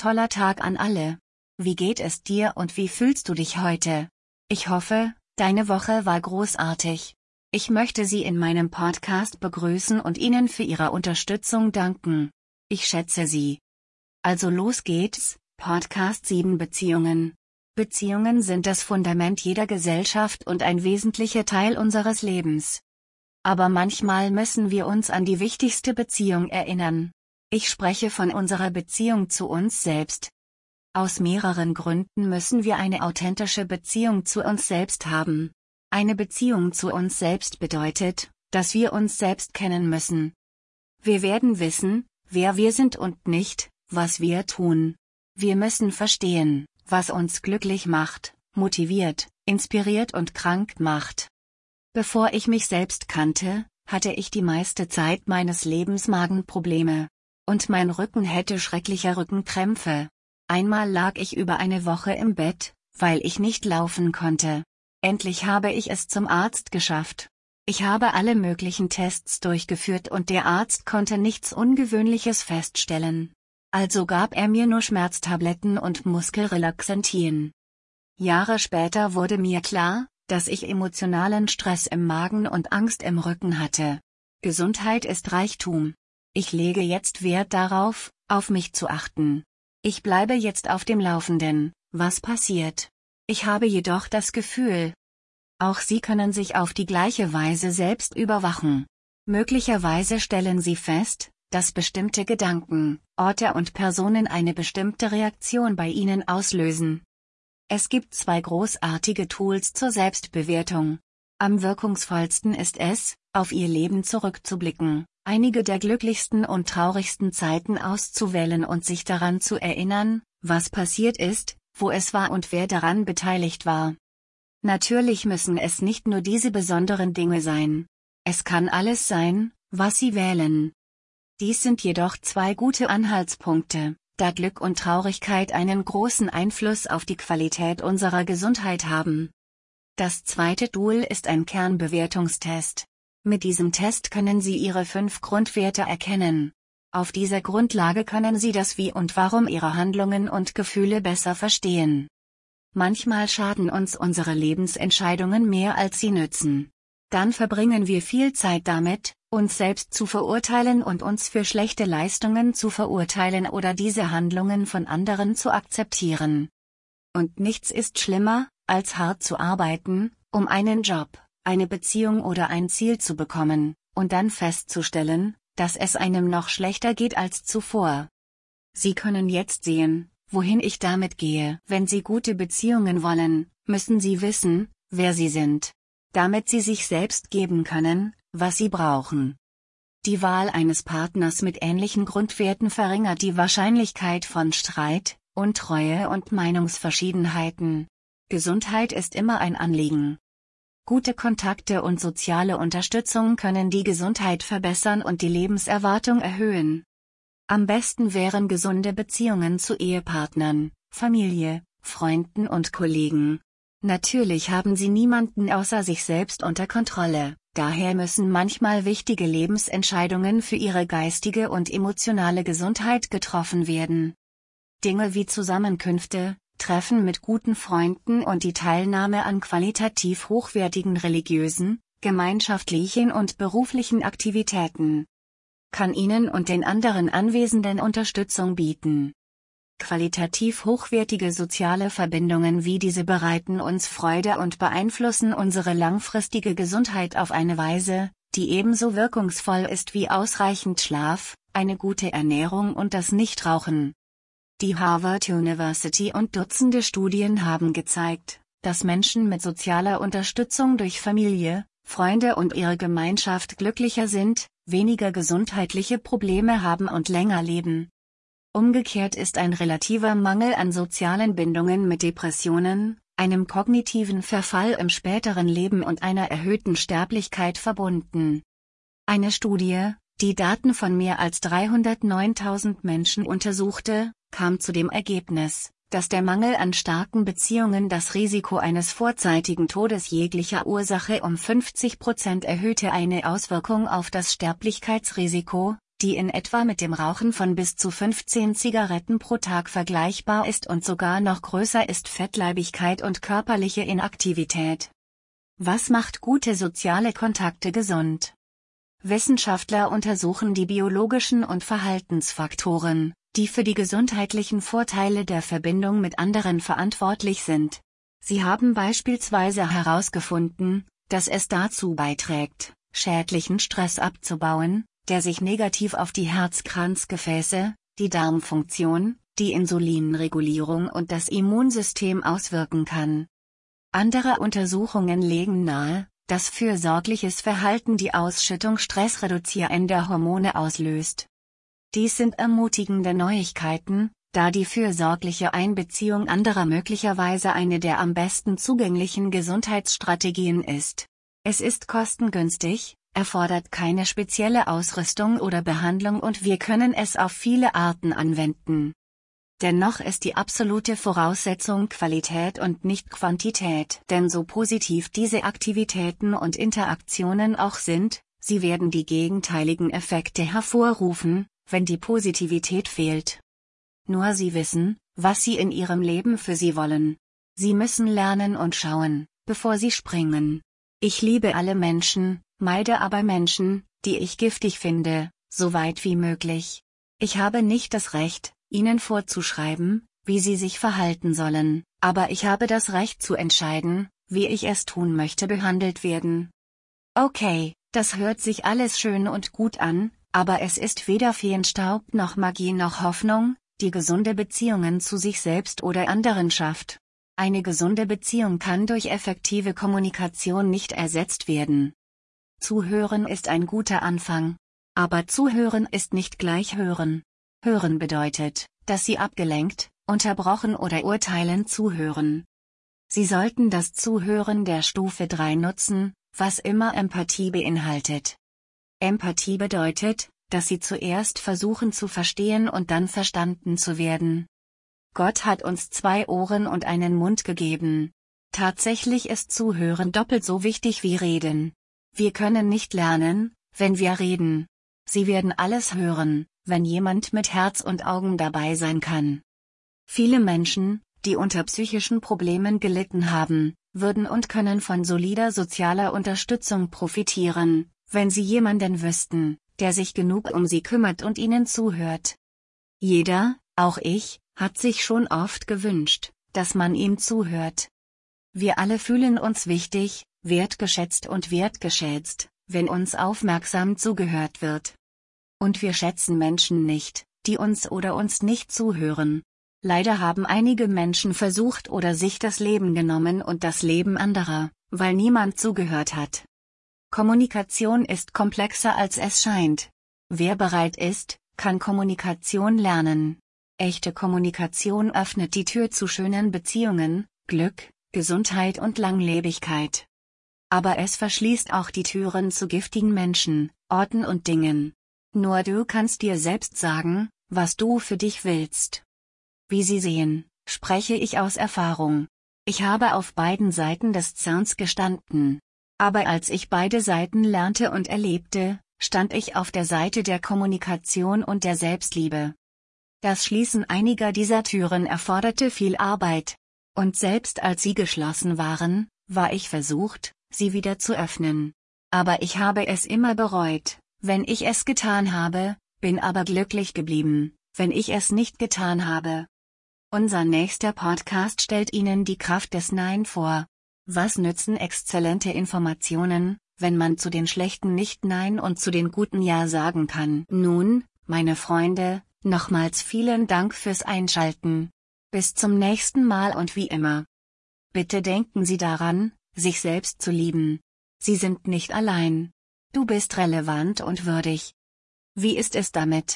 toller Tag an alle. Wie geht es dir und wie fühlst du dich heute? Ich hoffe, deine Woche war großartig. Ich möchte Sie in meinem Podcast begrüßen und Ihnen für Ihre Unterstützung danken. Ich schätze Sie. Also los geht's, Podcast 7 Beziehungen. Beziehungen sind das Fundament jeder Gesellschaft und ein wesentlicher Teil unseres Lebens. Aber manchmal müssen wir uns an die wichtigste Beziehung erinnern. Ich spreche von unserer Beziehung zu uns selbst. Aus mehreren Gründen müssen wir eine authentische Beziehung zu uns selbst haben. Eine Beziehung zu uns selbst bedeutet, dass wir uns selbst kennen müssen. Wir werden wissen, wer wir sind und nicht, was wir tun. Wir müssen verstehen, was uns glücklich macht, motiviert, inspiriert und krank macht. Bevor ich mich selbst kannte, hatte ich die meiste Zeit meines Lebens Magenprobleme. Und mein Rücken hätte schreckliche Rückenkrämpfe. Einmal lag ich über eine Woche im Bett, weil ich nicht laufen konnte. Endlich habe ich es zum Arzt geschafft. Ich habe alle möglichen Tests durchgeführt und der Arzt konnte nichts Ungewöhnliches feststellen. Also gab er mir nur Schmerztabletten und Muskelrelaxantien. Jahre später wurde mir klar, dass ich emotionalen Stress im Magen und Angst im Rücken hatte. Gesundheit ist Reichtum. Ich lege jetzt Wert darauf, auf mich zu achten. Ich bleibe jetzt auf dem Laufenden, was passiert. Ich habe jedoch das Gefühl, auch Sie können sich auf die gleiche Weise selbst überwachen. Möglicherweise stellen Sie fest, dass bestimmte Gedanken, Orte und Personen eine bestimmte Reaktion bei Ihnen auslösen. Es gibt zwei großartige Tools zur Selbstbewertung. Am wirkungsvollsten ist es, auf Ihr Leben zurückzublicken einige der glücklichsten und traurigsten Zeiten auszuwählen und sich daran zu erinnern, was passiert ist, wo es war und wer daran beteiligt war. Natürlich müssen es nicht nur diese besonderen Dinge sein. Es kann alles sein, was Sie wählen. Dies sind jedoch zwei gute Anhaltspunkte, da Glück und Traurigkeit einen großen Einfluss auf die Qualität unserer Gesundheit haben. Das zweite Tool ist ein Kernbewertungstest. Mit diesem Test können Sie Ihre fünf Grundwerte erkennen. Auf dieser Grundlage können Sie das Wie und Warum Ihrer Handlungen und Gefühle besser verstehen. Manchmal schaden uns unsere Lebensentscheidungen mehr als sie nützen. Dann verbringen wir viel Zeit damit, uns selbst zu verurteilen und uns für schlechte Leistungen zu verurteilen oder diese Handlungen von anderen zu akzeptieren. Und nichts ist schlimmer, als hart zu arbeiten, um einen Job, eine Beziehung oder ein Ziel zu bekommen, und dann festzustellen, dass es einem noch schlechter geht als zuvor. Sie können jetzt sehen, wohin ich damit gehe. Wenn Sie gute Beziehungen wollen, müssen Sie wissen, wer Sie sind. Damit Sie sich selbst geben können, was Sie brauchen. Die Wahl eines Partners mit ähnlichen Grundwerten verringert die Wahrscheinlichkeit von Streit, Untreue und Meinungsverschiedenheiten. Gesundheit ist immer ein Anliegen. Gute Kontakte und soziale Unterstützung können die Gesundheit verbessern und die Lebenserwartung erhöhen. Am besten wären gesunde Beziehungen zu Ehepartnern, Familie, Freunden und Kollegen. Natürlich haben sie niemanden außer sich selbst unter Kontrolle, daher müssen manchmal wichtige Lebensentscheidungen für ihre geistige und emotionale Gesundheit getroffen werden. Dinge wie Zusammenkünfte, Treffen mit guten Freunden und die Teilnahme an qualitativ hochwertigen religiösen, gemeinschaftlichen und beruflichen Aktivitäten kann Ihnen und den anderen Anwesenden Unterstützung bieten. Qualitativ hochwertige soziale Verbindungen wie diese bereiten uns Freude und beeinflussen unsere langfristige Gesundheit auf eine Weise, die ebenso wirkungsvoll ist wie ausreichend Schlaf, eine gute Ernährung und das Nichtrauchen. Die Harvard University und Dutzende Studien haben gezeigt, dass Menschen mit sozialer Unterstützung durch Familie, Freunde und ihre Gemeinschaft glücklicher sind, weniger gesundheitliche Probleme haben und länger leben. Umgekehrt ist ein relativer Mangel an sozialen Bindungen mit Depressionen, einem kognitiven Verfall im späteren Leben und einer erhöhten Sterblichkeit verbunden. Eine Studie, die Daten von mehr als 309.000 Menschen untersuchte, kam zu dem Ergebnis, dass der Mangel an starken Beziehungen das Risiko eines vorzeitigen Todes jeglicher Ursache um 50 Prozent erhöhte eine Auswirkung auf das Sterblichkeitsrisiko, die in etwa mit dem Rauchen von bis zu 15 Zigaretten pro Tag vergleichbar ist und sogar noch größer ist Fettleibigkeit und körperliche Inaktivität. Was macht gute soziale Kontakte gesund? Wissenschaftler untersuchen die biologischen und Verhaltensfaktoren, die für die gesundheitlichen Vorteile der Verbindung mit anderen verantwortlich sind. Sie haben beispielsweise herausgefunden, dass es dazu beiträgt, schädlichen Stress abzubauen, der sich negativ auf die Herzkranzgefäße, die Darmfunktion, die Insulinregulierung und das Immunsystem auswirken kann. Andere Untersuchungen legen nahe, dass fürsorgliches Verhalten die Ausschüttung stressreduzierender Hormone auslöst. Dies sind ermutigende Neuigkeiten, da die fürsorgliche Einbeziehung anderer möglicherweise eine der am besten zugänglichen Gesundheitsstrategien ist. Es ist kostengünstig, erfordert keine spezielle Ausrüstung oder Behandlung und wir können es auf viele Arten anwenden. Dennoch ist die absolute Voraussetzung Qualität und nicht Quantität. Denn so positiv diese Aktivitäten und Interaktionen auch sind, sie werden die gegenteiligen Effekte hervorrufen, wenn die Positivität fehlt. Nur sie wissen, was sie in ihrem Leben für sie wollen. Sie müssen lernen und schauen, bevor sie springen. Ich liebe alle Menschen, meide aber Menschen, die ich giftig finde, so weit wie möglich. Ich habe nicht das Recht, ihnen vorzuschreiben, wie sie sich verhalten sollen, aber ich habe das Recht zu entscheiden, wie ich es tun möchte behandelt werden. Okay, das hört sich alles schön und gut an, aber es ist weder Feenstaub noch Magie noch Hoffnung, die gesunde Beziehungen zu sich selbst oder anderen schafft. Eine gesunde Beziehung kann durch effektive Kommunikation nicht ersetzt werden. Zuhören ist ein guter Anfang. Aber zuhören ist nicht gleich hören. Hören bedeutet, dass Sie abgelenkt, unterbrochen oder urteilend zuhören. Sie sollten das Zuhören der Stufe 3 nutzen, was immer Empathie beinhaltet. Empathie bedeutet, dass Sie zuerst versuchen zu verstehen und dann verstanden zu werden. Gott hat uns zwei Ohren und einen Mund gegeben. Tatsächlich ist Zuhören doppelt so wichtig wie Reden. Wir können nicht lernen, wenn wir reden. Sie werden alles hören, wenn jemand mit Herz und Augen dabei sein kann. Viele Menschen, die unter psychischen Problemen gelitten haben, würden und können von solider sozialer Unterstützung profitieren, wenn sie jemanden wüssten, der sich genug um sie kümmert und ihnen zuhört. Jeder, auch ich, hat sich schon oft gewünscht, dass man ihm zuhört. Wir alle fühlen uns wichtig, wertgeschätzt und wertgeschätzt, wenn uns aufmerksam zugehört wird. Und wir schätzen Menschen nicht, die uns oder uns nicht zuhören. Leider haben einige Menschen versucht oder sich das Leben genommen und das Leben anderer, weil niemand zugehört hat. Kommunikation ist komplexer als es scheint. Wer bereit ist, kann Kommunikation lernen. Echte Kommunikation öffnet die Tür zu schönen Beziehungen, Glück, Gesundheit und Langlebigkeit aber es verschließt auch die Türen zu giftigen Menschen, Orten und Dingen. Nur du kannst dir selbst sagen, was du für dich willst. Wie Sie sehen, spreche ich aus Erfahrung. Ich habe auf beiden Seiten des Zauns gestanden. Aber als ich beide Seiten lernte und erlebte, stand ich auf der Seite der Kommunikation und der Selbstliebe. Das Schließen einiger dieser Türen erforderte viel Arbeit. Und selbst als sie geschlossen waren, war ich versucht, sie wieder zu öffnen. Aber ich habe es immer bereut, wenn ich es getan habe, bin aber glücklich geblieben, wenn ich es nicht getan habe. Unser nächster Podcast stellt Ihnen die Kraft des Nein vor. Was nützen exzellente Informationen, wenn man zu den schlechten nicht Nein und zu den guten Ja sagen kann? Nun, meine Freunde, nochmals vielen Dank fürs Einschalten. Bis zum nächsten Mal und wie immer. Bitte denken Sie daran, sich selbst zu lieben. Sie sind nicht allein. Du bist relevant und würdig. Wie ist es damit?